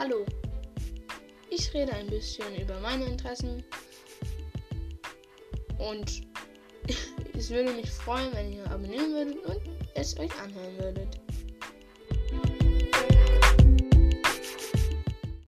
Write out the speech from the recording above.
Hallo. Ich rede ein bisschen über meine Interessen und es würde mich freuen, wenn ihr abonnieren würdet und es euch anhören würdet.